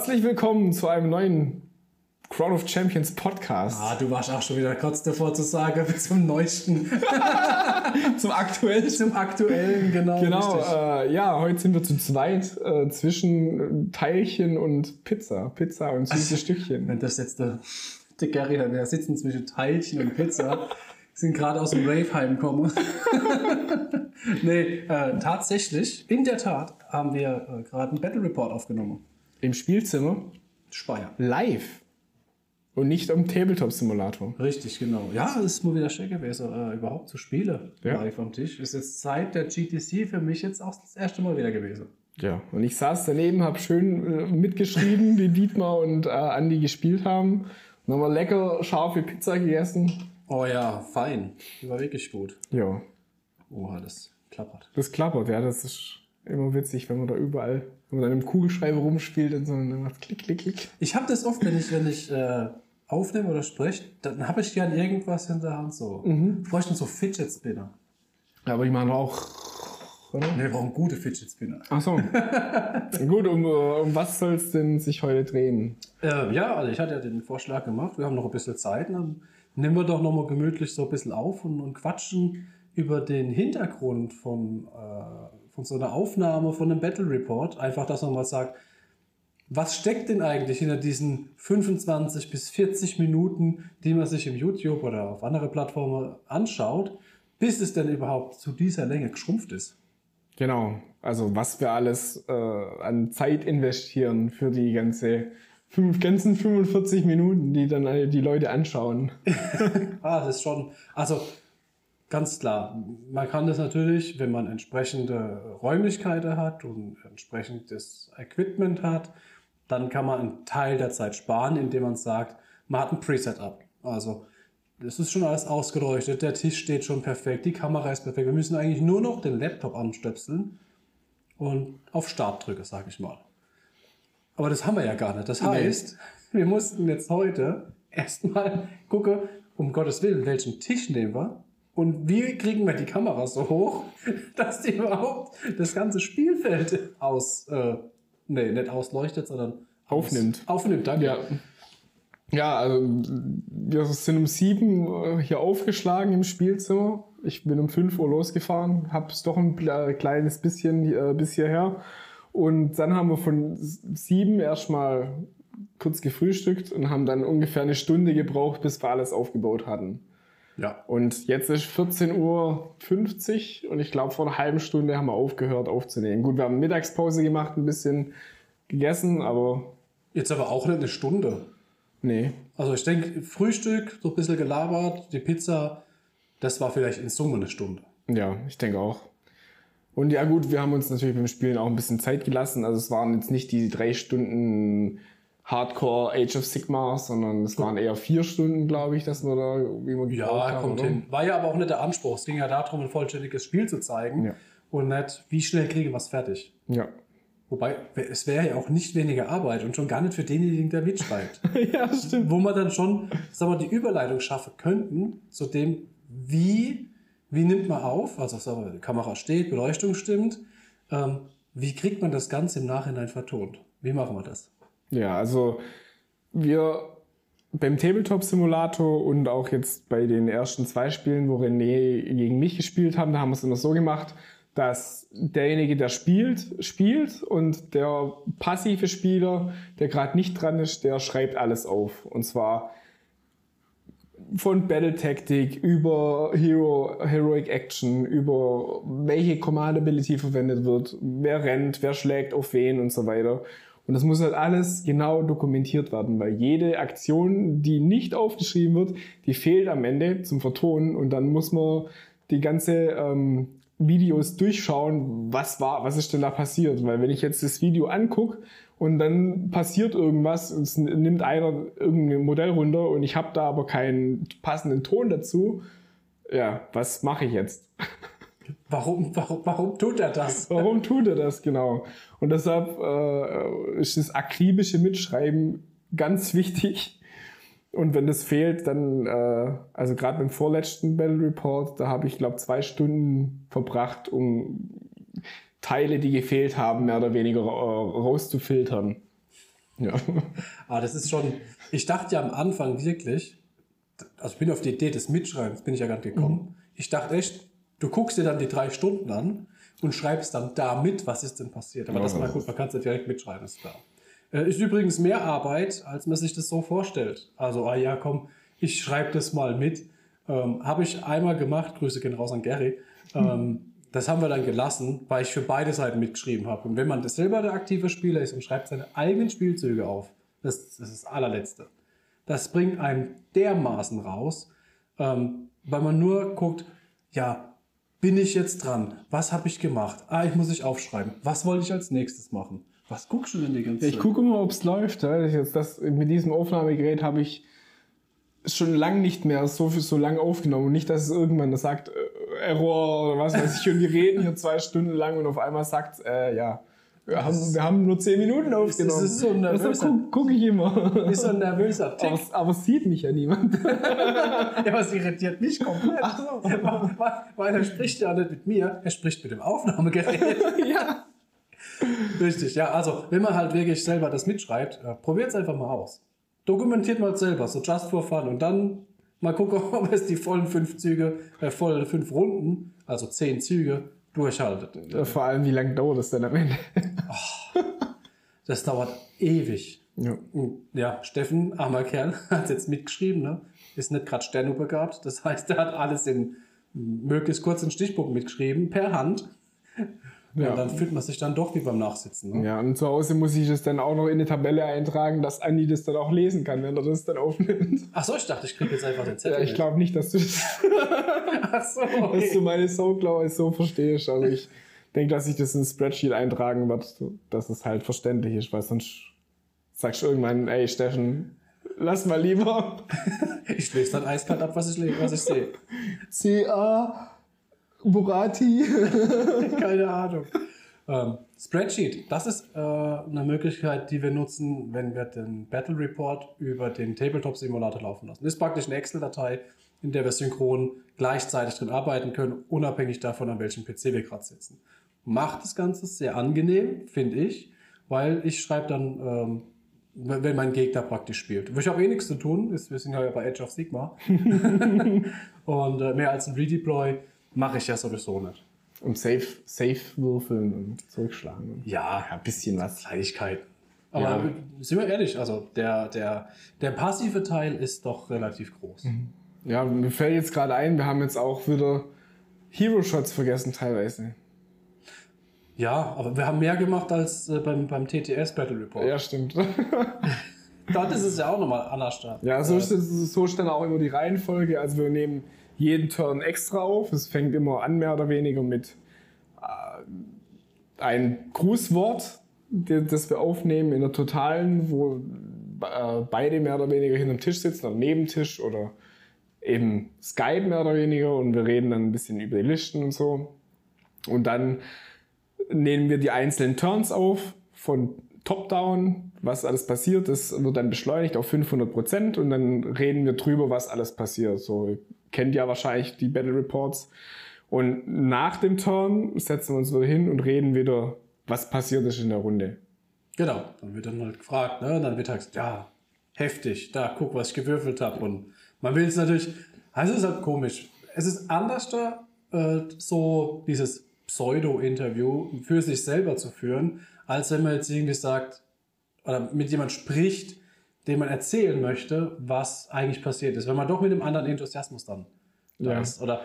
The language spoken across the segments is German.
Herzlich willkommen zu einem neuen Crown of Champions Podcast. Ah, du warst auch schon wieder kurz davor zu sagen, zum neuesten. zum aktuellen. Zum aktuellen, genau. Genau, äh, ja, heute sind wir zu zweit äh, zwischen Teilchen und Pizza. Pizza und süße Stückchen. Wenn das jetzt der, der Gary, wir sitzen zwischen Teilchen und Pizza, sind gerade aus dem Rave heimgekommen. nee, äh, tatsächlich, in der Tat, haben wir äh, gerade einen Battle Report aufgenommen. Im Spielzimmer? Speyer. Live. Und nicht am Tabletop-Simulator. Richtig, genau. Ja, es ist mal wieder schön gewesen, äh, überhaupt zu spielen Ja. live am Tisch. Ist jetzt seit der GTC für mich jetzt auch das erste Mal wieder gewesen. Ja, und ich saß daneben, habe schön äh, mitgeschrieben, wie Dietmar und äh, Andi gespielt haben. Und haben wir lecker scharfe Pizza gegessen. Oh ja, fein. Die war wirklich gut. Ja, Oha, das klappert. das klappert, ja, das ist immer witzig, wenn man da überall, wenn man im Kugelschreiber rumspielt und so, und dann macht klick, klick, klick. Ich habe das oft, wenn ich, wenn ich äh, aufnehme oder spreche, dann habe ich gern irgendwas in der Hand so. Mhm. Ich bräuchte so Fidget Spinner. Aber ich meine auch, oder? Ne, wir brauchen gute Fidget Spinner. Ach so. Gut, um, äh, um was soll es denn sich heute drehen? Äh, ja, also ich hatte ja den Vorschlag gemacht, wir haben noch ein bisschen Zeit, dann nehmen wir doch noch mal gemütlich so ein bisschen auf und, und quatschen über den Hintergrund von, äh, von so einer Aufnahme, von einem Battle Report. Einfach, dass man mal sagt, was steckt denn eigentlich hinter diesen 25 bis 40 Minuten, die man sich im YouTube oder auf andere Plattformen anschaut, bis es denn überhaupt zu dieser Länge geschrumpft ist? Genau, also was wir alles äh, an Zeit investieren für die ganze fünf, ganzen 45 Minuten, die dann die Leute anschauen. Ah, das ist schon, also ganz klar, man kann das natürlich, wenn man entsprechende Räumlichkeiten hat und entsprechendes Equipment hat, dann kann man einen Teil der Zeit sparen, indem man sagt, man hat ein Preset ab. Also das ist schon alles ausgeleuchtet, der Tisch steht schon perfekt, die Kamera ist perfekt. Wir müssen eigentlich nur noch den Laptop anstöpseln und auf Start drücken, sag ich mal. Aber das haben wir ja gar nicht. Das heißt, wir mussten jetzt heute erstmal gucken, um Gottes Willen, welchen Tisch nehmen wir und wie kriegen wir die Kamera so hoch, dass die überhaupt das ganze Spielfeld aus, äh, nee, nicht ausleuchtet, sondern Aufnimmt. Aufnimmt, danke. Ja. Ja, also wir sind um sieben äh, hier aufgeschlagen im Spielzimmer. Ich bin um fünf Uhr losgefahren, hab's doch ein kleines bisschen äh, bis hierher. Und dann haben wir von sieben erstmal kurz gefrühstückt und haben dann ungefähr eine Stunde gebraucht, bis wir alles aufgebaut hatten. Ja. Und jetzt ist 14.50 Uhr und ich glaube, vor einer halben Stunde haben wir aufgehört aufzunehmen. Gut, wir haben Mittagspause gemacht, ein bisschen gegessen, aber Jetzt aber auch nicht eine Stunde. nee. Also ich denke, Frühstück, so ein bisschen gelabert, die Pizza, das war vielleicht in Summe eine Stunde. Ja, ich denke auch. Und ja gut, wir haben uns natürlich beim Spielen auch ein bisschen Zeit gelassen. Also es waren jetzt nicht die drei Stunden Hardcore Age of Sigma, sondern es waren eher vier Stunden, glaube ich, dass wir da, wie gebraucht Ja, haben, kommt oder? hin. War ja aber auch nicht der Anspruch. Es ging ja darum, ein vollständiges Spiel zu zeigen Ja. und nicht, wie schnell kriege ich was fertig. Ja. Wobei, es wäre ja auch nicht weniger Arbeit und schon gar nicht für denjenigen, der mitschreibt. ja, stimmt. Wo man dann schon, sagen wir, die Überleitung schaffen könnten zu dem, wie, wie nimmt man auf, also sagen wir, die Kamera steht, Beleuchtung stimmt, ähm, wie kriegt man das Ganze im Nachhinein vertont? Wie machen wir das? Ja, also wir beim Tabletop-Simulator und auch jetzt bei den ersten zwei Spielen, wo René gegen mich gespielt haben, da haben wir es immer so gemacht, dass derjenige, der spielt, spielt und der passive Spieler, der gerade nicht dran ist, der schreibt alles auf. Und zwar von Battle Tactic über Hero, Heroic Action, über welche Command Ability verwendet wird, wer rennt, wer schlägt auf wen und so weiter. Und das muss halt alles genau dokumentiert werden, weil jede Aktion, die nicht aufgeschrieben wird, die fehlt am Ende zum Vertonen und dann muss man die ganze ähm, Videos durchschauen, was war, was ist denn da passiert, weil wenn ich jetzt das Video anguck und dann passiert irgendwas, es nimmt einer irgendein Modell runter und ich habe da aber keinen passenden Ton dazu, ja, was mache ich jetzt? Warum, warum, warum tut er das? Warum tut er das genau? Und deshalb äh, ist das akribische Mitschreiben ganz wichtig. Und wenn das fehlt, dann, äh, also gerade beim vorletzten Battle Report, da habe ich, glaube zwei Stunden verbracht, um Teile, die gefehlt haben, mehr oder weniger äh, rauszufiltern. Ja. Aber das ist schon, ich dachte ja am Anfang wirklich, also ich bin auf die Idee des Mitschreibens, bin ich ja gar nicht gekommen. Ich dachte echt, du guckst dir dann die drei Stunden an und schreibst dann da mit, was ist denn passiert. Aber das Ja. war gut, man kann es ja direkt mitschreiben, ist klar. Äh, Ist übrigens mehr Arbeit, als man sich das so vorstellt. Also, ah ja, komm, ich schreibe das mal mit. Ähm, Habe ich einmal gemacht, Grüße gehen raus an Gary. Ähm, das haben wir dann gelassen, weil ich für beide Seiten mitgeschrieben habe. Und wenn man das selber der aktive Spieler ist und schreibt seine eigenen Spielzüge auf, das, das ist das allerletzte. Das bringt einem dermaßen raus, ähm, weil man nur guckt, ja, bin ich jetzt dran? Was habe ich gemacht? Ah, ich muss ich aufschreiben. Was wollte ich als nächstes machen? Was guckst du denn die ganze Ich gucke immer, ob es läuft. Ja. Ich Jetzt das, mit diesem Aufnahmegerät habe ich schon lang nicht mehr so, viel- so lang aufgenommen. Und nicht, dass es irgendwann das sagt, äh, Error oder was weiß ich. Und wir reden hier zwei Stunden lang und auf einmal sagt äh, ja, wir haben, wir haben nur zehn Minuten aufgenommen. ist so nervös. Deshalb gucke guck ich immer. Ist so ein nervöser Tick. aber, aber es sieht mich ja niemand. Ja, aber es irritiert mich komplett. weil, weil er spricht ja nicht mit mir, er spricht mit dem Aufnahmegerät. ja. Richtig, ja, also wenn man halt wirklich selber das mitschreibt, äh, probiert es einfach mal aus. Dokumentiert mal selber, so just for fun und dann mal gucken, ob es die vollen fünf Züge, äh, vollen fünf Runden, also zehn Züge, durchhaltet. Vor allem, wie lange dauert das denn am Ende? Das dauert ewig. ja. Ja, Steffen, armer Kerl, hat jetzt mitgeschrieben, ne? ist nicht gerade Sternubegabt. Das heißt, er hat alles in möglichst kurzen Stichpunkten mitgeschrieben, per Hand. Ja. Und dann fühlt man sich dann doch wie beim Nachsitzen. Ne? Ja, und zu Hause muss ich es dann auch noch in eine Tabelle eintragen, dass Andi das dann auch lesen kann, wenn er das dann aufnimmt. Ach so, ich dachte, ich kriege jetzt einfach den Zettel. Ja, ich glaube nicht, dass du, das, Ach so, dass du okay. meine Soundcloud so verstehst. Also ich denke, dass ich das in ein Spreadsheet eintragen werde, dass es halt verständlich ist, weil sonst sagst du irgendwann, ey Steffen, lass mal lieber. Ich lese dann eiskalt ab, was ich, was ich sehe. C.A. Burati. Keine Ahnung. Ähm, Spreadsheet, das ist äh, eine Möglichkeit, die wir nutzen, wenn wir den Battle Report über den Tabletop Simulator laufen lassen. Das ist praktisch eine Excel-Datei, in der wir synchron gleichzeitig drin arbeiten können, unabhängig davon, an welchem PC wir gerade sitzen. Macht das Ganze sehr angenehm, finde ich, weil ich schreibe dann, ähm, wenn mein Gegner praktisch spielt. Ich habe eh nichts zu tun, ist, wir sind ja bei Edge of Sigma. Und äh, mehr als ein Redeploy mache ich ja sowieso nicht. Und safe, safe würfeln und zurückschlagen. Ja, Ja, ein bisschen was. Kleinigkeiten. Aber Ja. sind wir ehrlich, also der, der, der passive Teil ist doch relativ groß. Ja, mir fällt jetzt gerade ein, wir haben jetzt auch wieder Hero-Shots vergessen teilweise. Ja, aber wir haben mehr gemacht als äh, beim, beim TTS Battle Report. Ja, stimmt. Dort ist es ja auch nochmal anders. Ja, so Äh, ist, so ist dann auch immer die Reihenfolge. Also wir nehmen jeden Turn extra auf. Es fängt immer an, mehr oder weniger mit äh, ein Grußwort, das wir aufnehmen in der Totalen, wo äh, beide mehr oder weniger hinterm Tisch sitzen oder neben Tisch oder eben Skype mehr oder weniger und wir reden dann ein bisschen über die Listen und so. Und dann nehmen wir die einzelnen Turns auf von Top-Down, was alles passiert. Das wird dann beschleunigt auf 500 Prozent und dann reden wir drüber, was alles passiert. So kennt ja wahrscheinlich die Battle Reports. Und nach dem Turn setzen wir uns wieder hin und reden wieder, was passiert ist in der Runde. Genau, dann wird dann halt gefragt, ne? Und dann wird halt gesagt, ja, heftig, da, guck, was ich gewürfelt habe. Und man will es natürlich, also es ist halt komisch. Es ist anders da, äh, so dieses Pseudo-Interview für sich selber zu führen, als wenn man jetzt irgendwie sagt, oder mit jemand spricht, dem man erzählen möchte, was eigentlich passiert ist. Wenn man doch mit einem anderen Enthusiasmus dann da Ja. ist. Oder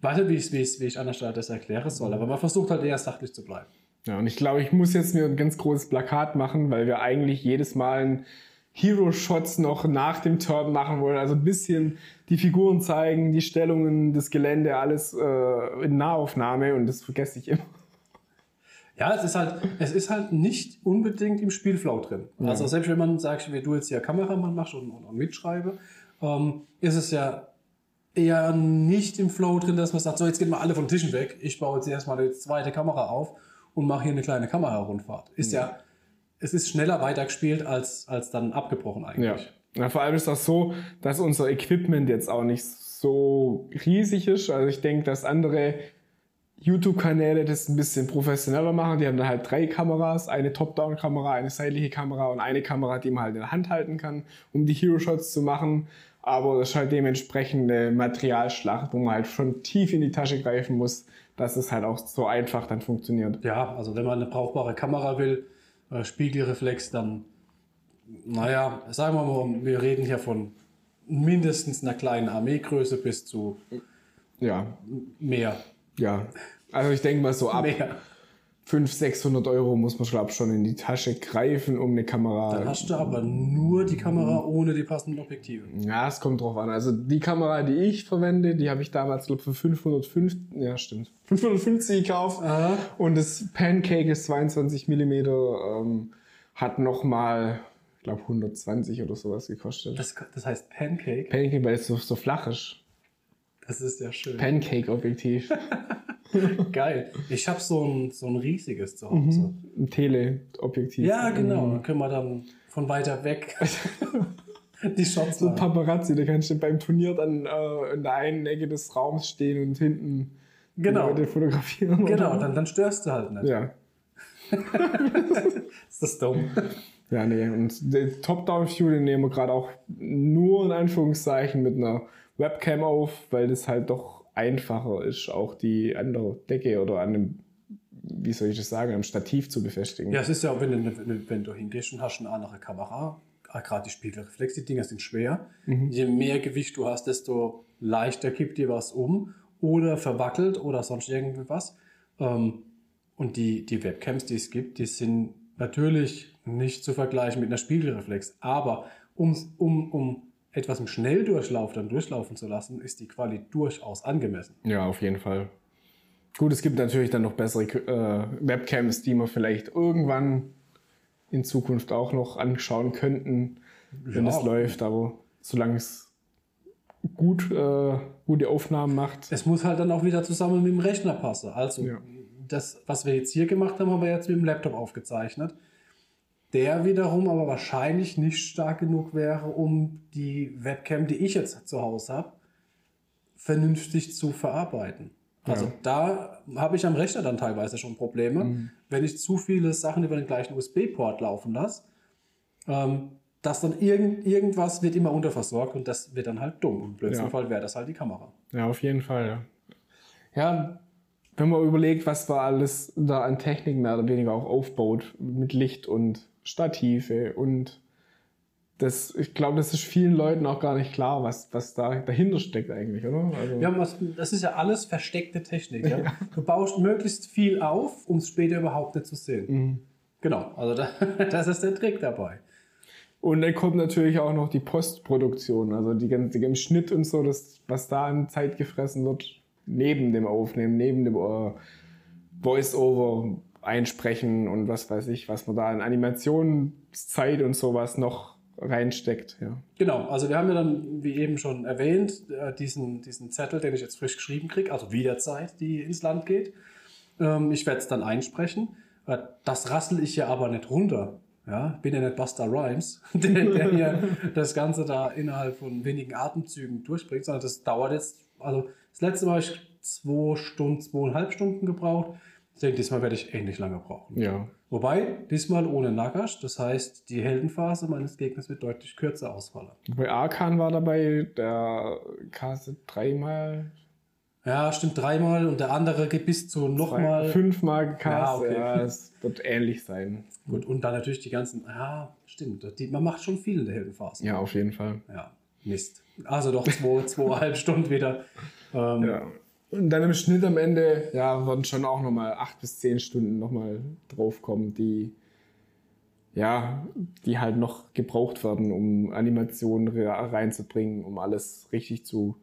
warte, wie ich, wie ich, wie ich anders das erklären soll. Aber man versucht halt eher sachlich zu bleiben. Ja, und ich glaube, ich muss jetzt mir ein ganz großes Plakat machen, weil wir eigentlich jedes Mal ein Hero-Shots noch nach dem Turn machen wollen. Also ein bisschen die Figuren zeigen, die Stellungen, das Gelände, alles äh, in Nahaufnahme und das vergesse ich immer. Ja, es ist halt, es ist halt nicht unbedingt im Spielflow drin. Also selbst wenn man sagt, wie du jetzt hier Kameramann machst und, und, und mitschreibe, ähm, ist es ja eher nicht im Flow drin, dass man sagt, so jetzt gehen wir alle von Tischen weg. Ich baue jetzt erstmal eine zweite Kamera auf und mache hier eine kleine Kamerarundfahrt. Ist ja, es ist schneller weitergespielt als, als dann abgebrochen Ja. eigentlich. ja. Vor allem ist das so, dass unser Equipment jetzt auch nicht so riesig ist. Also ich denke, dass andere YouTube-Kanäle das ein bisschen professioneller machen. Die haben dann halt drei Kameras, eine Top-Down-Kamera, eine seitliche Kamera und eine Kamera, die man halt in der Hand halten kann, um die Hero-Shots zu machen. Aber das ist halt dementsprechend eine Materialschlacht, wo man halt schon tief in die Tasche greifen muss, dass es halt auch so einfach dann funktioniert. Ja, also wenn man eine brauchbare Kamera will, äh, Spiegelreflex, dann, naja, sagen wir mal, wir reden hier von mindestens einer kleinen Armeegröße bis zu Ja, mehr. Ja. Also ich denke mal so ab Mehr. 500, 600 Euro muss man, glaube ich, schon in die Tasche greifen, um eine Kamera... Dann hast du aber nur die Kamera ohne die passenden Objektive. Ja, es kommt drauf an. Also die Kamera, die ich verwende, die habe ich damals, glaube für 505, ja stimmt, 550 gekauft. Aha. Und das Pancake ist 22 mm, ähm, hat nochmal, ich glaube 120 oder sowas gekostet. Das, das heißt Pancake. Pancake, weil es so, so flach ist. Das ist ja schön. Pancake-Objektiv. Geil. Ich habe so ein, so ein riesiges zu Hause. Ein Teleobjektiv. Ja, genau. Dann können wir dann von weiter weg die Shots So ein. Paparazzi, da kannst du beim Turnier dann äh, in der einen Ecke des Raums stehen und hinten Genau. Leute fotografieren. Genau, dann, dann störst du halt nicht. Ja. Ist das dumm? Ja, nee. Und den Top-Down-View, den nehmen wir gerade auch nur in Anführungszeichen mit einer Webcam auf, weil das halt doch einfacher ist, auch die andere Decke oder an einem, wie soll ich das sagen, am Stativ zu befestigen. Ja, es ist ja, wenn du, wenn, du hingehst und hast eine andere Kamera, gerade die Spiegelreflex, die Dinger sind schwer. Je mehr Gewicht du hast, desto leichter kippt dir was um oder verwackelt oder sonst irgendwas. Ähm, und die, die Webcams, die es gibt, die sind natürlich nicht zu vergleichen mit einer Spiegelreflex. Aber um, um, um etwas im Schnelldurchlauf dann durchlaufen zu lassen, ist die Qualität durchaus angemessen. Ja, auf jeden Fall. Gut, es gibt natürlich dann noch bessere äh, Webcams, die man vielleicht irgendwann in Zukunft auch noch anschauen könnten, wenn Ja. es läuft, aber solange es gut, äh, gute Aufnahmen macht. Es muss halt dann auch wieder zusammen mit dem Rechner passen. Also Ja. das, was wir jetzt hier gemacht haben, haben wir jetzt mit dem Laptop aufgezeichnet. Der wiederum aber wahrscheinlich nicht stark genug wäre, um die Webcam, die ich jetzt zu Hause habe, vernünftig zu verarbeiten. Also Ja. da habe ich am Rechner dann teilweise schon Probleme, Mhm. wenn ich zu viele Sachen über den gleichen USB-Port laufen lasse, ähm, dass dann irgend, irgendwas wird immer unterversorgt und das wird dann halt dumm. Im blödsten Ja. Fall wäre das halt die Kamera. Ja, auf jeden Fall. Ja. ja, wenn man überlegt, was da alles da an Technik mehr oder weniger auch aufbaut, mit Licht und Stative und das, ich glaube, das ist vielen Leuten auch gar nicht klar, was, was da dahinter steckt eigentlich, oder? Also, Ja, was, das ist ja alles versteckte Technik. Ja? Du baust möglichst viel auf, um es später überhaupt nicht zu sehen. Mhm. Genau, also da, das ist der Trick dabei. Und dann kommt natürlich auch noch die Postproduktion, also die ganze im Schnitt und so, das, was da an Zeit gefressen wird, neben dem Aufnehmen, neben dem äh, Voice-Over einsprechen und was weiß ich, was man da an Animationszeit und sowas noch reinsteckt. Ja. Genau, also wir haben ja dann, wie eben schon erwähnt, äh, diesen, diesen Zettel, den ich jetzt frisch geschrieben kriege, also Wiederzeit, die ins Land geht. Ähm, Ich werde es dann einsprechen. Äh, Das rassel ich ja aber nicht runter. Ja, bin ja nicht Buster Rhymes, der, der hier das Ganze da innerhalb von wenigen Atemzügen durchbringt, sondern das dauert jetzt, also das letzte Mal habe ich zwei Stunden, zweieinhalb Stunden gebraucht. Ich denke, diesmal werde ich ähnlich lange brauchen. ja. Wobei, diesmal ohne Nagash, das heißt, die Heldenphase meines Gegners wird deutlich kürzer ausfallen. Bei Arkan war dabei der Kase dreimal, Ja, stimmt, dreimal und der andere geht bis zu nochmal. fünfmal gecast. Ja, okay. Ja, es wird ähnlich sein. Gut, und dann natürlich die ganzen, ja, stimmt, die, man macht schon viel in der Heldenphase. Ja, auf jeden Fall. Ja, Mist. Also doch zwei, zweieinhalb Stunden wieder. Ähm, Ja. Und dann im Schnitt am Ende, ja, werden schon auch nochmal acht bis zehn Stunden nochmal draufkommen, die, ja, die halt noch gebraucht werden, um Animationen re- reinzubringen, um alles richtig zu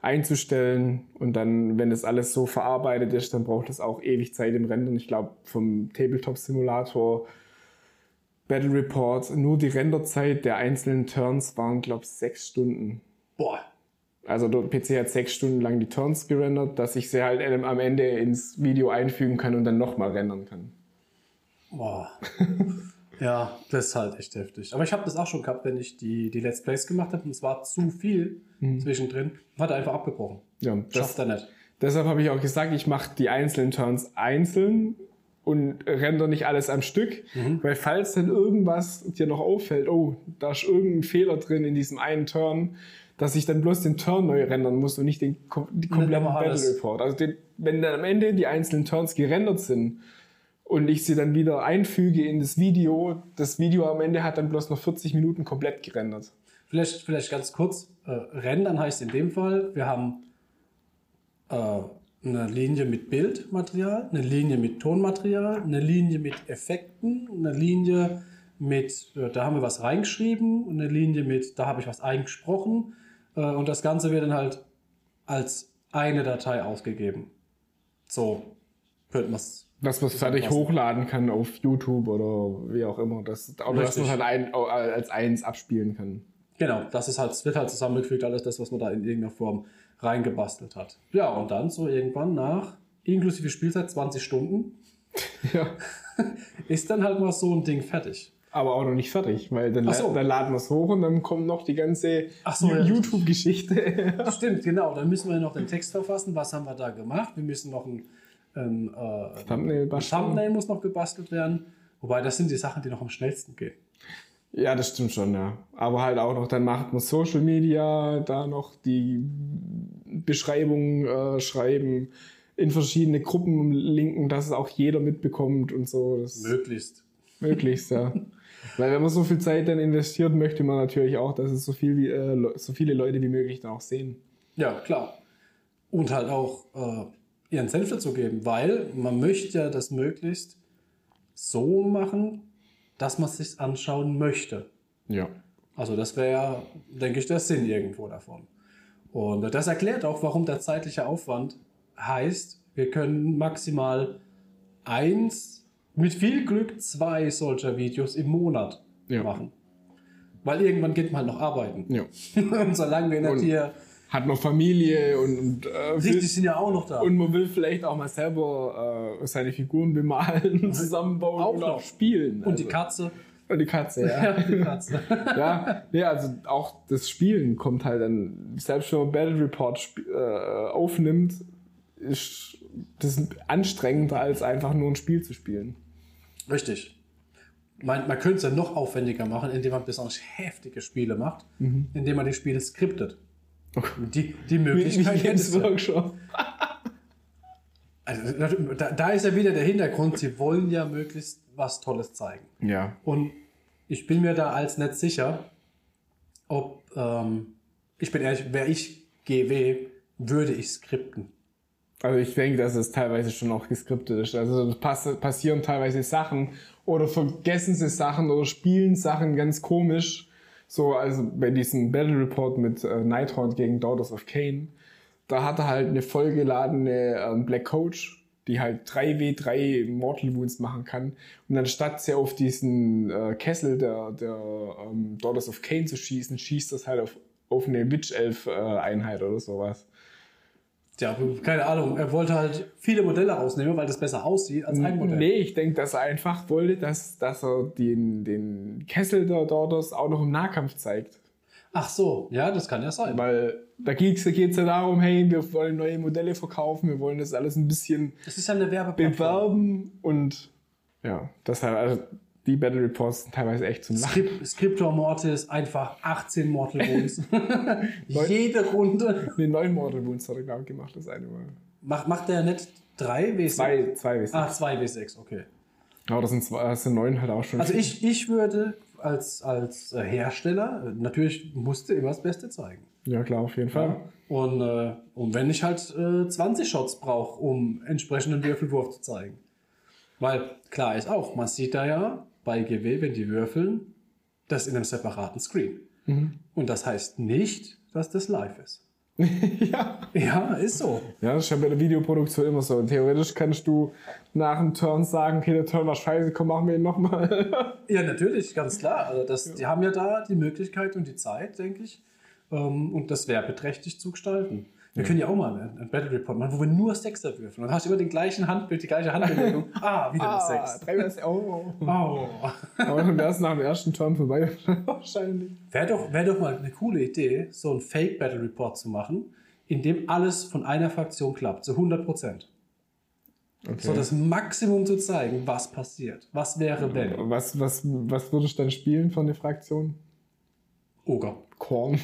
einzustellen. Und dann, wenn das alles so verarbeitet ist, dann braucht es auch ewig Zeit im Rendern. Ich glaube, vom Tabletop-Simulator Battle Report, nur die Renderzeit der einzelnen Turns waren, glaube ich, sechs Stunden. Boah, Also der PC hat sechs Stunden lang die Turns gerendert, dass ich sie halt am Ende ins Video einfügen kann und dann nochmal rendern kann. boah. ja, das ist halt echt heftig. Aber ich habe das auch schon gehabt, wenn ich die, die Let's Plays gemacht habe und es war zu viel zwischendrin, hat er einfach abgebrochen. Ja, Schafft das, er nicht. Deshalb habe ich auch gesagt, ich mache die einzelnen Turns einzeln und render nicht alles am Stück, weil falls dann irgendwas dir noch auffällt, oh, da ist irgendein Fehler drin in diesem einen Turn, dass ich dann bloß den Turn neu rendern muss und nicht den, die kompletten Battle alles. Report. Also den, wenn dann am Ende die einzelnen Turns gerendert sind und ich sie dann wieder einfüge in das Video, das Video am Ende hat dann bloß noch 40 Minuten komplett gerendert. Vielleicht, vielleicht ganz kurz, äh, rendern heißt in dem Fall, wir haben äh, eine Linie mit Bildmaterial, eine Linie mit Tonmaterial, eine Linie mit Effekten, eine Linie mit, äh, da haben wir was reingeschrieben, und eine Linie mit, da habe ich was eingesprochen und das Ganze wird dann halt als eine Datei ausgegeben. So könnte man es. Dass man es fertig hochladen kann auf YouTube oder wie auch immer. Das, oder dass man es halt ein, als eins abspielen kann. Genau, das ist halt, wird halt zusammengefügt, alles das, was man da in irgendeiner Form reingebastelt hat. Ja, und dann so irgendwann nach, inklusive Spielzeit 20 Stunden, Ja. ist dann halt mal so ein Ding fertig. Aber auch noch nicht fertig, weil dann, so. dann laden wir es hoch und dann kommt noch die ganze so, Ju- ja. YouTube-Geschichte. Stimmt, genau. Dann müssen wir noch den Text verfassen. Was haben wir da gemacht? Wir müssen noch ein, ähm, äh, Thumbnail ein. Thumbnail muss noch gebastelt werden. Wobei, das sind die Sachen, die noch am schnellsten gehen. Ja, das stimmt schon, ja. Aber halt auch noch, dann macht man Social Media, da noch die Beschreibung äh, schreiben, in verschiedene Gruppen linken, dass es auch jeder mitbekommt und so. Das Möglichst. möglichst, ja. Weil wenn man so viel Zeit dann investiert, möchte man natürlich auch, dass es so, viel wie, äh, so viele Leute wie möglich dann auch sehen. Ja, klar. Und halt auch äh, ihren Senf dazu geben, weil man möchte ja das möglichst so machen, dass man es sich anschauen möchte. Ja. Also das wäre ja, denke ich, der Sinn irgendwo davon. Und das erklärt auch, warum der zeitliche Aufwand heißt, wir können maximal eins, mit viel Glück zwei solcher Videos im Monat Ja. machen. Weil irgendwann geht man halt noch arbeiten. ja. Und solange wir nicht Und- hier... Hat noch Familie und, und, äh, Richtig, will, die sind ja auch noch da. und man will vielleicht auch mal selber äh, seine Figuren bemalen, zusammenbauen Auch und noch. auch spielen. Und die Also- Katze. Und die Katze, ja. Ja, die Katze. ja, nee, also auch das Spielen kommt halt dann, selbst wenn man Battle Report äh, aufnimmt, ist das anstrengender als einfach nur ein Spiel zu spielen. Richtig. Man, man könnte es ja noch aufwendiger machen, indem man besonders heftige Spiele macht, indem man die Spiele skriptet. Die, die Wie, Möglichkeit ja. Workshop. Also, da, da ist ja wieder der Hintergrund, sie wollen ja möglichst was Tolles zeigen. Ja. Und ich bin mir da als nicht sicher, ob, ähm, ich bin ehrlich, wäre ich GW, würde ich skripten. Also ich denke, dass es teilweise schon auch geskriptet ist. Also pass passieren teilweise Sachen oder vergessen sie Sachen oder spielen Sachen ganz komisch. So, also bei diesem Battle Report mit äh, Nighthawk gegen Daughters of Cain, da hatte halt eine vollgeladene ähm, Black Coach, die halt 3w3 Mortal Wounds machen kann. Und anstatt sie auf diesen äh, Kessel der, der ähm, Daughters of Cain zu schießen, schießt das halt auf, auf eine Witch-Elf-Einheit oder sowas. Ja, keine Ahnung, er wollte halt viele Modelle rausnehmen, weil das besser aussieht als ein Modell. Nee, ich denke, dass er einfach wollte, dass, dass er den, den Kessel der Daughters auch noch im Nahkampf zeigt. Ach so, ja, das kann ja sein. Weil da geht es ja darum, hey, wir wollen neue Modelle verkaufen, wir wollen das alles ein bisschen Das ist ja eine bewerben und ja, deshalb, also die Battle Reports sind teilweise echt zum Lachen. Skrip Scriptor Mortis, einfach 18 Mortal Wounds. Jede Runde. Den neuen Mortal Wounds hat er, glaube ich, gemacht, das eine Mal. Macht, macht der nicht 3 W6? Zwei, zwei bis Ah, 2 W6, okay. Aber das sind, zwei, das sind neun halt auch schon. Also ich, ich würde als, als äh, Hersteller, äh, natürlich musste immer das Beste zeigen. ja, klar, auf jeden Fall. Und, äh, und wenn ich halt äh, 20 Shots brauche, um entsprechenden Würfelwurf zu zeigen. Weil klar ist auch, man sieht da ja bei GW, wenn die würfeln, das in einem separaten Screen. Und das heißt nicht, dass das live ist. ja. Ja, ist so. Ja, das ist ja bei der Videoproduktion immer so. Theoretisch kannst du nach dem Turn sagen, okay, der Turn war scheiße, komm, machen wir ihn nochmal. Ja, natürlich, ganz klar. Also das, Die haben ja da die Möglichkeit und die Zeit, denke ich, ähm, und das werbeträchtig zu gestalten. Wir können ja auch mal einen, Battle Report machen, wo wir nur Sechser würfeln. Und dann hast du immer den gleichen Handbild, die gleiche Handbewegung. Ah, wieder ah, Sechs. drei wär's, oh. Oh. Aber dann wär's nach dem ersten Turn vorbei, wahrscheinlich. Wäre doch, wär doch mal eine coole Idee, so einen Fake Battle Report zu machen, in dem alles von einer Fraktion klappt, zu 100 Prozent. Okay. So das Maximum zu zeigen, was passiert. Was wäre, wenn? was, was, was würdest du dann spielen von der Fraktion? Oger. Korn.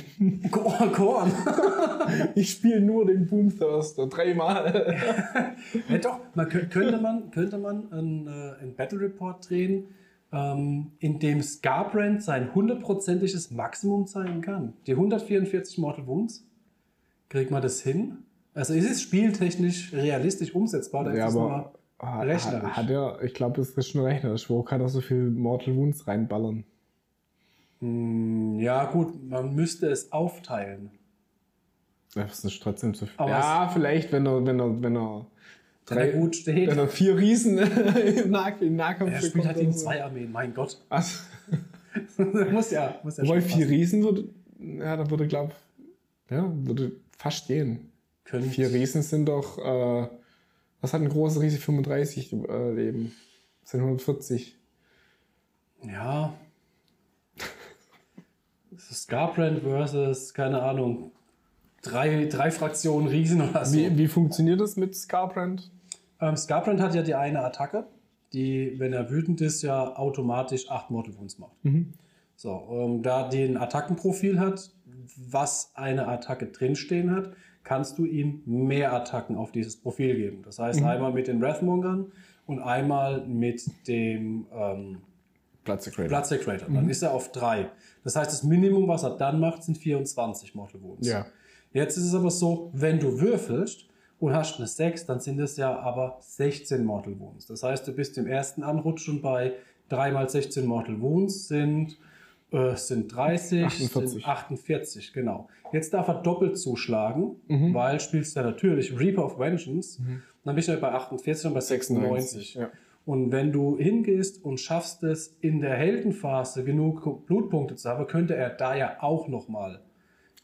Korn. Korn. Ich spiele nur den Boomthirster dreimal. ja, doch, man kö- könnte man, könnte man einen, äh, einen Battle Report drehen, ähm, in dem Scarbrand sein hundertprozentiges Maximum zeigen kann. Die 144 Mortal Wounds, kriegt man das hin? Also ist es spieltechnisch realistisch umsetzbar? Da ist Ja, es aber hat, rechnerisch. hat er, ich glaube, das ist schon rechnerisch. Wo kann er so viel Mortal Wounds reinballern? Hm, Ja, gut, man müsste es aufteilen. Das ist trotzdem zu viel. Aber ja, vielleicht, wenn er, wenn er, wenn er, Wenn er gut steht. wenn er vier Riesen im, Nah im Nahkampf Er spielt halt so. zwei Armeen, mein Gott. Also, muss ja, muss ja wobei vier. Riesen würde, ja, da würde, glaube ja, würde fast gehen. Können Vier Riesen sind doch, äh, was hat ein großer Riese 35 äh, Leben? Das sind 140. Ja. Scarbrand versus, keine Ahnung, drei, drei Fraktionen Riesen oder so. Wie, wie funktioniert das mit Scarbrand? Ähm, Scarbrand hat ja die eine Attacke, die, wenn er wütend ist, ja automatisch 8 Mortal Wounds macht. So, ähm, da die ein Attackenprofil hat, was eine Attacke drinstehen hat, kannst du ihm mehr Attacken auf dieses Profil geben. Das heißt, einmal mit den Wrathmongern und einmal mit dem ähm, Platz Blood Secretor. Dann ist er auf 3. Das heißt, das Minimum, was er dann macht, sind 24 Mortal Wounds. Ja. Jetzt ist es aber so, wenn du würfelst und hast eine 6, dann sind es ja aber 16 Mortal Wounds. Das heißt, du bist im ersten Anrutsch schon bei 3 mal 16 Mortal Wounds sind, äh, sind 30, 48. sind 48, genau. Jetzt darf er doppelt zuschlagen, Mhm. weil spielst du ja natürlich Reaper of Vengeance. Dann bist du ja bei 48 und bei 96. Ja. Und wenn du hingehst und schaffst es in der Heldenphase genug Blutpunkte zu haben, könnte er da ja auch nochmal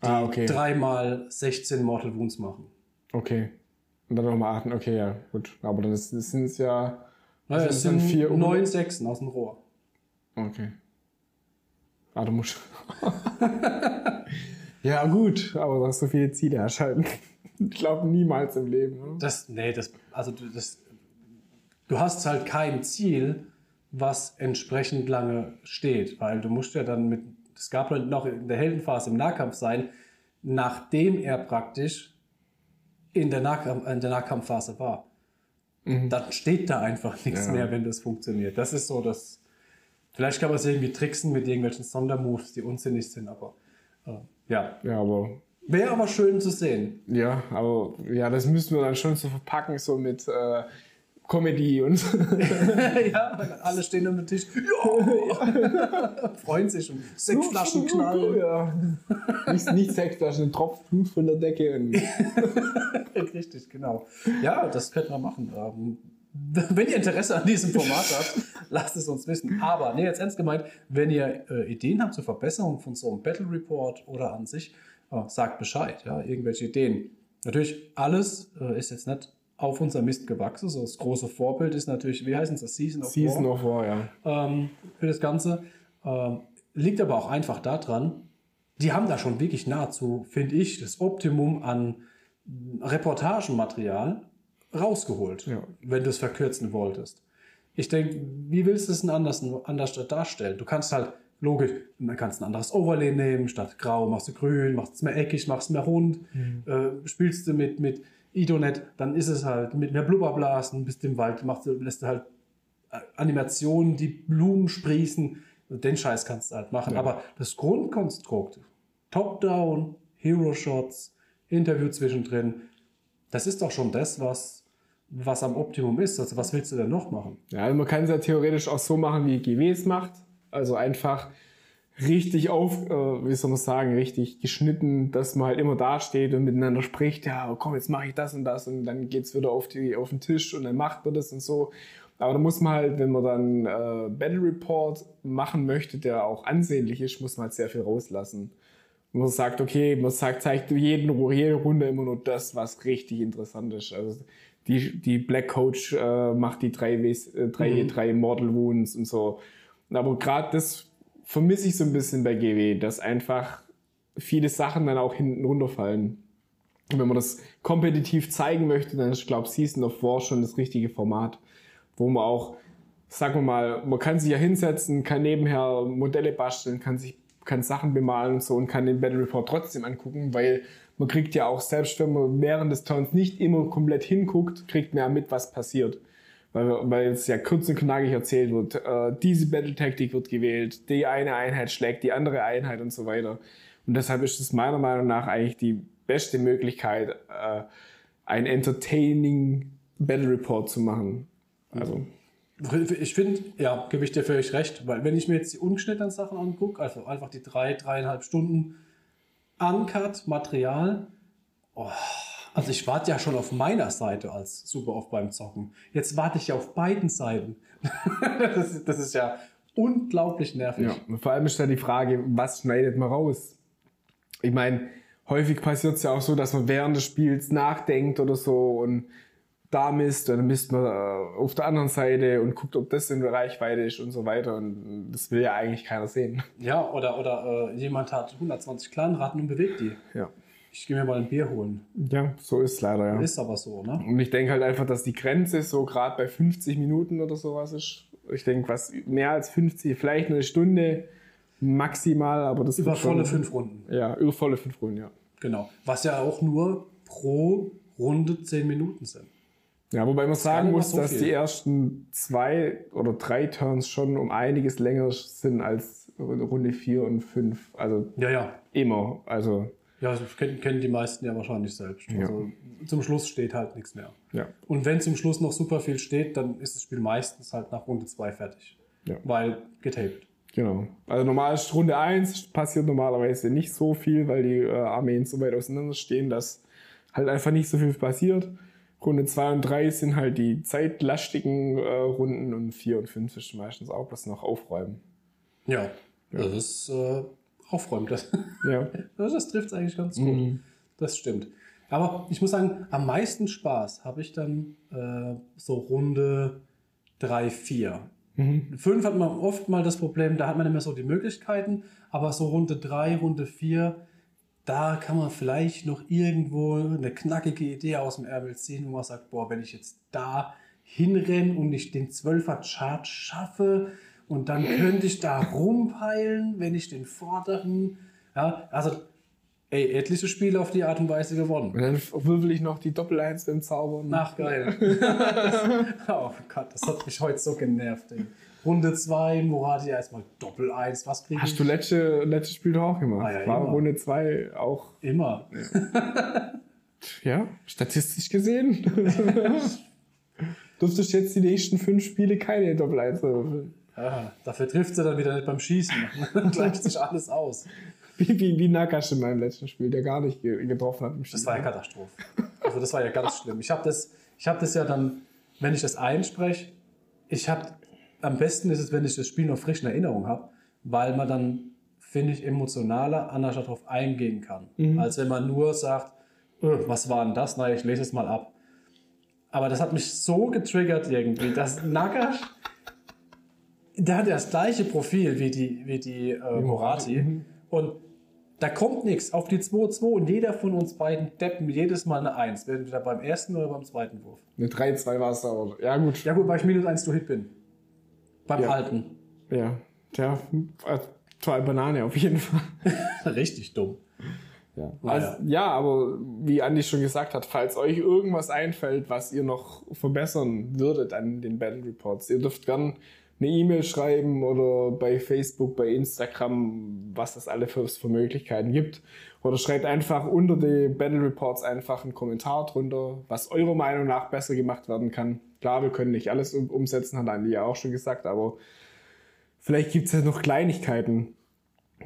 Ah, okay. dreimal 16 Mortal Wounds machen. Okay. Und dann nochmal achten. Okay, ja, gut. Aber dann sind es ja. Naja, es sind vier um- neun Sechsen aus dem Rohr. Okay. Ah, du musst. ja, gut, aber dass so viele Ziele erscheinen. Ich glaube niemals im Leben. Oder? Das, nee, das, also du, das, du hast halt kein Ziel, was entsprechend lange steht, weil du musst ja dann mit Scarbrand noch in der Heldenphase im Nahkampf sein, nachdem er praktisch in der, Nahkampf, in der Nahkampfphase war. Dann steht da einfach nichts Ja. mehr, wenn das funktioniert. Das ist so, dass vielleicht kann man es irgendwie tricksen mit irgendwelchen Sondermoves, die unsinnig sind, aber äh, ja. Ja, aber. Wäre aber schön zu sehen. Ja, aber ja, das müssten wir dann schon so verpacken, so mit äh, Comedy und. ja, alle stehen um den Tisch. Freuen sich und sechs Flaschen knallen. Ja. Nicht, nicht sechs Flaschen, ein Tropf Blut von der Decke. Richtig, genau. Ja, das könnte man machen. Ähm, wenn ihr Interesse an diesem Format habt, lasst es uns wissen. Aber, nee, jetzt ernst gemeint, wenn ihr äh, Ideen habt zur Verbesserung von so einem Battle Report oder an sich, äh, sagt Bescheid. Ja, irgendwelche Ideen. Natürlich, alles äh, ist jetzt nicht auf unser Mist gewachsen. So das große Vorbild ist natürlich, wie heißen das? Season of Season War. of War, ja. ähm, für das Ganze. Ähm, liegt aber auch einfach daran, die haben da schon wirklich nahezu, finde ich, das Optimum an Reportagenmaterial rausgeholt, Ja. wenn du es verkürzen wolltest. Ich denke, wie willst du es denn anders, anders darstellen? Du kannst halt, logisch, man kannst ein anderes Overlay nehmen, statt grau machst du grün, machst es mehr eckig, machst es mehr rund, äh, spielst du mit, mit Idonet, dann ist es halt mit mehr Blubberblasen, bist im Wald, machst du, lässt du halt äh, Animationen, die Blumen sprießen, den Scheiß kannst du halt machen. Ja. Aber das Grundkonstrukt, Top-Down, Hero-Shots, Interview zwischendrin, das ist doch schon das, was, was am Optimum ist. Also was willst du denn noch machen? Ja, also man kann es ja theoretisch auch so machen, wie GW es macht. Also einfach richtig auf, äh, wie soll man sagen, richtig geschnitten, dass man halt immer dasteht und miteinander spricht, ja, oh, komm, jetzt mache ich das und das und dann geht's wieder auf, die, auf den Tisch und dann macht man das und so. Aber da muss man halt, wenn man dann äh, Battle Report machen möchte, der auch ansehnlich ist, muss man halt sehr viel rauslassen. Und man sagt, okay, man sagt, zeigt jeden, jede Runde immer nur das, was richtig interessant ist. Also die, die Black Coach äh, macht die drei, Ws- äh, drei, drei Mortal Wounds und so. Aber gerade das vermisse ich so ein bisschen bei GW, dass einfach viele Sachen dann auch hinten runterfallen. wenn man das kompetitiv zeigen möchte, dann ist, glaube Season of War schon das richtige Format, wo man auch, sagen wir mal, man kann sich ja hinsetzen, kann nebenher Modelle basteln, kann sich kann Sachen bemalen und so und kann den Battle Report trotzdem angucken, weil man kriegt ja auch, selbst wenn man während des Turns nicht immer komplett hinguckt, kriegt man ja mit, was passiert. Weil, weil es ja kurz und knackig erzählt wird, äh, diese Battle-Taktik wird gewählt, die eine Einheit schlägt die andere Einheit und so weiter. Und deshalb ist es meiner Meinung nach eigentlich die beste Möglichkeit, äh, ein entertaining Battle Report zu machen. Also. Ich finde, ja, gebe ich dir völlig recht, weil wenn ich mir jetzt die ungeschnittenen Sachen angucke, also einfach die drei, dreieinhalb Stunden Uncut Material, oh, also ich warte ja schon auf meiner Seite als super oft beim Zocken. Jetzt warte ich ja auf beiden Seiten. das, ist, das, ist, ja unglaublich nervig. Ja, vor allem ist da die Frage, was schneidet man raus? Ich meine, häufig passiert es ja auch so, dass man während des Spiels nachdenkt oder so und da misst, dann misst man äh, auf der anderen Seite und guckt, ob das in der Reichweite ist und so weiter. Und das will ja eigentlich keiner sehen. Ja, oder, oder äh, jemand hat 120 Clanratten und bewegt die. Ja. Ich gehe mir mal ein Bier holen. Ja, so ist es leider, ja. Ist aber so, ne? Und ich denke halt einfach, dass die Grenze so gerade bei 50 Minuten oder sowas ist. Ich denke, was mehr als 50, vielleicht eine Stunde maximal, aber das Über volle fünf Runden. Ja, über volle fünf Runden, ja. Genau. Was ja auch nur pro Runde 10 Minuten sind. Ja, wobei man sagen muss, so dass viel. die ersten zwei oder drei Turns schon um einiges länger sind als Runde 4 und 5. Also ja, ja. immer. Also ja, das kennen, kennen die meisten ja wahrscheinlich selbst. Ja. Also zum Schluss steht halt nichts mehr. Ja. Und wenn zum Schluss noch super viel steht, dann ist das Spiel meistens halt nach Runde 2 fertig. Ja. Weil getaped. Genau. Also normal ist Runde 1 passiert normalerweise nicht so viel, weil die äh, Armeen so weit auseinander stehen, dass halt einfach nicht so viel passiert. Runde 2 und 3 sind halt die zeitlastigen äh, Runden und 4 und 5 ist meistens auch was noch aufräumen. Ja, ja. das ist äh, aufräumt. Das, ja. das trifft es eigentlich ganz gut. Mhm. Das stimmt. Aber ich muss sagen, am meisten Spaß habe ich dann äh, so Runde 3, 4. Mhm. 5 hat man oft mal das Problem, da hat man nicht mehr so die Möglichkeiten, aber so Runde 3, Runde 4, da kann man vielleicht noch irgendwo eine knackige Idee aus dem Ärmel ziehen, wo man sagt, boah, wenn ich jetzt da hinrenne und ich den 12er Chart schaffe und dann könnte ich da rumpeilen, wenn ich den vorderen, ja, also ey, etliche Spiele auf die Art und Weise gewonnen. Und dann würfel ich noch die Doppel-Eins beim Zaubern. Ach, geil. oh Gott, das hat mich heute so genervt, ey. Runde 2, Morati erstmal Doppel 1, was kriegst du? Hast du letzte, letzte Spiel doch auch gemacht? Ah, ja, War immer. Runde 2 auch. Immer. Ja, ja statistisch gesehen. Durftest jetzt die nächsten fünf Spiele keine Doppel 1 würfeln. Ja, dafür trifft sie dann wieder nicht beim Schießen. Dann gleicht sich alles aus. Wie, wie, wie Nakash in meinem letzten Spiel, der gar nicht getroffen hat im Schießen. Das war ja Katastrophe. Also das war ja ganz schlimm. Ich habe das, hab das ja dann, wenn ich das einspreche, ich habe am besten ist es, wenn ich das Spiel noch frisch in Erinnerung habe, weil man dann, finde ich, emotionaler anders darauf eingehen kann. Mhm. Als wenn man nur sagt, öh, was war denn das? Na, ich lese es mal ab. Aber das hat mich so getriggert irgendwie, dass Nakash, der hat ja das gleiche Profil wie die, wie die äh, Morati. Mhm. Und da kommt nichts auf die 2-2 und jeder von uns beiden deppen jedes Mal eine 1. Entweder beim ersten oder beim zweiten Wurf. Eine 3-2 war es da. Oder? Ja, gut. Ja, gut, weil ich minus 1 durch Hit bin. Beim ja. Halten. Ja, tja, total Banane auf jeden Fall. Richtig dumm. Ja. Also, ja, aber wie Andi schon gesagt hat, falls euch irgendwas einfällt, was ihr noch verbessern würdet an den Battle Reports, ihr dürft gern eine E-Mail schreiben oder bei Facebook, bei Instagram, was das alle für, für Möglichkeiten gibt. Oder schreibt einfach unter die Battle Reports einfach einen Kommentar drunter, was eurer Meinung nach besser gemacht werden kann. Klar, wir können nicht alles umsetzen, hat Andi ja auch schon gesagt, aber vielleicht gibt es ja noch Kleinigkeiten,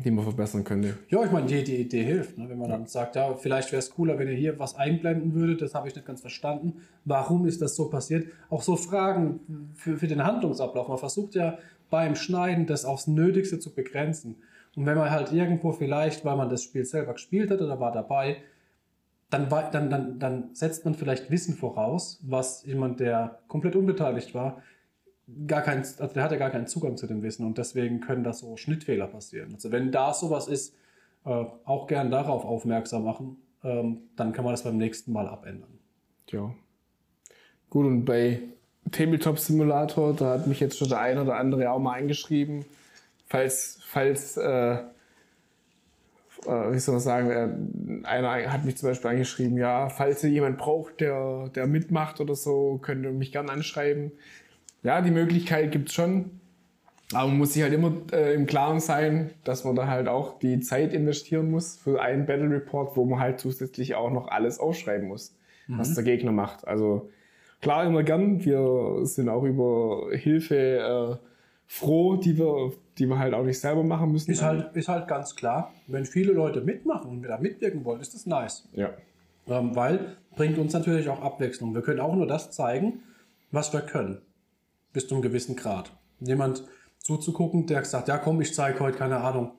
die man verbessern könnte. Ja, ich meine, die, die Idee hilft. Ne? Wenn man ja. dann sagt, ja, vielleicht wäre es cooler, wenn ihr hier was einblenden würdet, das habe ich nicht ganz verstanden. Warum ist das so passiert? Auch so Fragen für, für den Handlungsablauf. Man versucht ja beim Schneiden das aufs Nötigste zu begrenzen. Und wenn man halt irgendwo vielleicht, weil man das Spiel selber gespielt hat oder war dabei, dann, dann, dann, dann setzt man vielleicht Wissen voraus, was jemand, der komplett unbeteiligt war, gar kein, also der hat ja gar keinen Zugang zu dem Wissen und deswegen können da so Schnittfehler passieren. Also wenn da sowas ist, äh, auch gern darauf aufmerksam machen, ähm, dann kann man das beim nächsten Mal abändern. Ja. Gut, und bei Tabletop Simulator, da hat mich jetzt schon der eine oder andere auch mal eingeschrieben. Falls, falls, äh, äh, wie soll man sagen, äh, einer hat mich zum Beispiel angeschrieben, ja, falls ihr jemand braucht, der, der mitmacht oder so, könnt ihr mich gerne anschreiben. Ja, die Möglichkeit gibt's schon. Aber man muss sich halt immer äh, im Klaren sein, dass man da halt auch die Zeit investieren muss für einen Battle Report, wo man halt zusätzlich auch noch alles aufschreiben muss, mhm. was der Gegner macht. Also klar, immer gern. Wir sind auch über Hilfe äh, froh, die wir, die wir halt auch nicht selber machen müssen. Ist halt, ist halt ganz klar, wenn viele Leute mitmachen und da mitwirken wollen, ist das nice. Ja. Ähm, weil bringt uns natürlich auch Abwechslung. Wir können auch nur das zeigen, was wir können. Bis zu einem gewissen Grad. Jemand zuzugucken, der sagt, ja komm, ich zeige heute, keine Ahnung,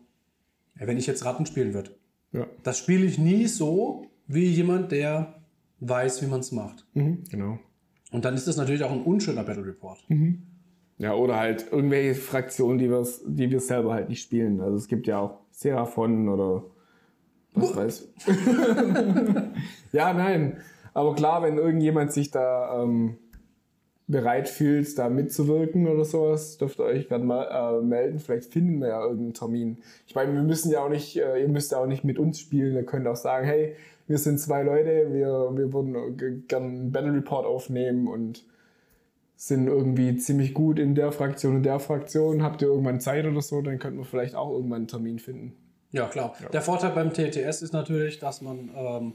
wenn ich jetzt Ratten spielen würde. Ja. Das spiele ich nie so, wie jemand, der weiß, wie man es macht. Mhm, genau. Und dann ist das natürlich auch ein unschöner Battle Report. Mhm. Ja, oder halt irgendwelche Fraktionen, die, wir's, die wir selber halt nicht spielen. Also es gibt ja auch Seraphon oder was weiß. ja, nein. Aber klar, wenn irgendjemand sich da ähm, bereit fühlt, da mitzuwirken oder sowas, dürft ihr euch gerne mal äh, melden. Vielleicht finden wir ja irgendeinen Termin. Ich meine, wir müssen ja auch nicht, äh, ihr müsst ja auch nicht mit uns spielen. Ihr könnt auch sagen, hey, wir sind zwei Leute, wir, wir würden gerne einen Battle Report aufnehmen und sind irgendwie ziemlich gut in der Fraktion und der Fraktion. Habt ihr irgendwann Zeit oder so, dann könnten wir vielleicht auch irgendwann einen Termin finden. Ja, klar. Ja. Der Vorteil beim TTS ist natürlich, dass man ähm,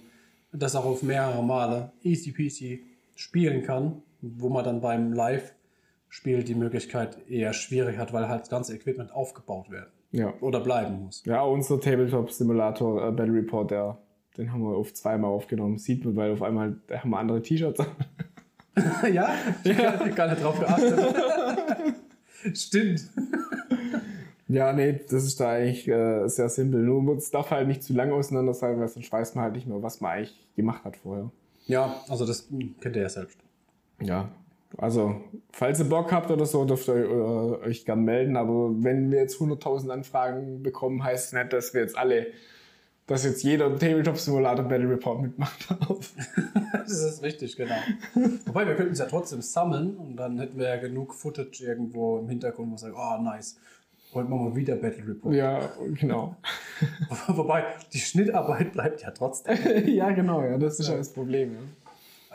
das auch auf mehrere Male easy peasy spielen kann wo man dann beim Live-Spiel die Möglichkeit eher schwierig hat, weil halt das ganze Equipment aufgebaut werden. Ja. Oder bleiben muss. Ja, unser Tabletop-Simulator äh, Battle Report, der, den haben wir auf zweimal aufgenommen. Sieht man, weil auf einmal da haben wir andere T-Shirts an. ja? Ich ja. habe gar nicht drauf geachtet. Stimmt. Ja, nee, das ist da eigentlich äh, sehr simpel. Nur es darf halt nicht zu lange auseinander sein, weil sonst weiß man halt nicht mehr, was man eigentlich gemacht hat vorher. Ja, also das kennt ihr ja selbst. Ja, also, falls ihr Bock habt oder so, dürft ihr äh, euch gern melden. Aber wenn wir jetzt 100.000 Anfragen bekommen, heißt es nicht, dass wir jetzt alle, dass jetzt jeder Tabletop Simulator Battle Report mitmacht. das ist richtig, genau. Wobei, wir könnten es ja trotzdem sammeln und dann hätten wir ja genug Footage irgendwo im Hintergrund, wo wir sagen, oh, nice. Heute machen wir wieder Battle Report. Ja, genau. Wobei, die Schnittarbeit bleibt ja trotzdem. ja, genau, ja, das ist ja das Problem. Ja.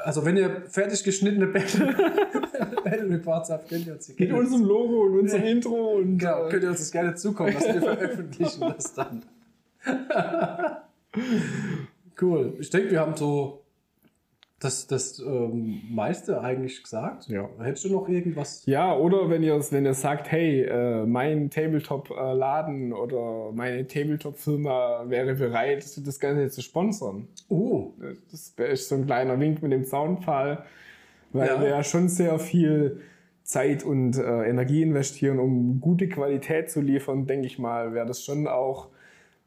Also wenn ihr fertig geschnittene Battle, Battle Reports habt, könnt ihr uns Mit unserem Logo und unserem ja. Intro und genau, könnt ihr uns das gerne zukommen lassen. Wir veröffentlichen das dann. cool. Ich denke, wir haben so das, das ähm, meiste eigentlich gesagt. Ja. Hättest du noch irgendwas? Ja, oder wenn ihr, wenn ihr sagt, hey, äh, mein Tabletop-Laden oder meine Tabletop-Firma wäre bereit, das Ganze zu sponsern. Oh. Das ist so ein kleiner Wink mit dem Soundfall, weil ja. wir ja schon sehr viel Zeit und äh, Energie investieren, um gute Qualität zu liefern, denke ich mal, wäre das schon auch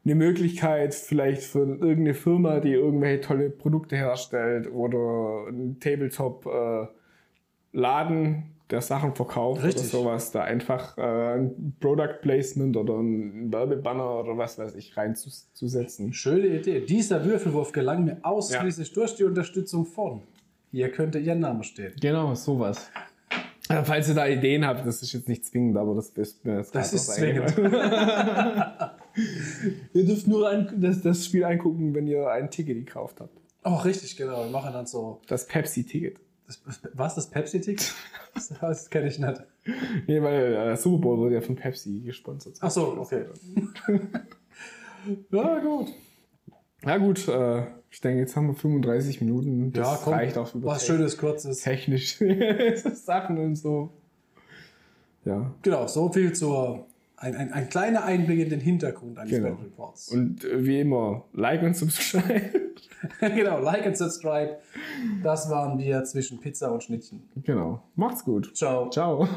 eine Möglichkeit vielleicht für irgendeine Firma, die irgendwelche tolle Produkte herstellt oder ein Tabletop-Laden, äh, der Sachen verkauft Richtig. oder sowas, da einfach äh, ein Product Placement oder ein Werbebanner oder was weiß ich reinzusetzen. Schöne Idee. Dieser Würfelwurf gelang mir ausschließlich ja. durch die Unterstützung von. Hier könnte Ihr Name stehen. Genau, sowas. Also, falls ihr da Ideen habt, das ist jetzt nicht zwingend, aber das ist mir jetzt Das ist zwingend. ihr dürft nur ein, das, das Spiel angucken, wenn ihr ein Ticket gekauft habt. Oh, richtig, genau. Wir machen dann so. Das Pepsi-Ticket. Was, das Pepsi-Ticket? das kenne ich nicht. Nee, weil äh, Super Bowl wurde ja von Pepsi gesponsert. Ach so, okay. ja, gut. Ja, gut. Äh, ich denke, jetzt haben wir 35 Minuten. Das ja, komm, reicht auch für was Schönes, Kurzes. Technische Sachen und so. Ja. Genau, so viel zur ein, ein, ein kleiner Einblick in den Hintergrund eines genau. Battle Reports. Und äh, wie immer, like und subscribe. genau, like und subscribe. Das waren wir zwischen Pizza und Schnittchen. Genau. Macht's gut. Ciao. Ciao.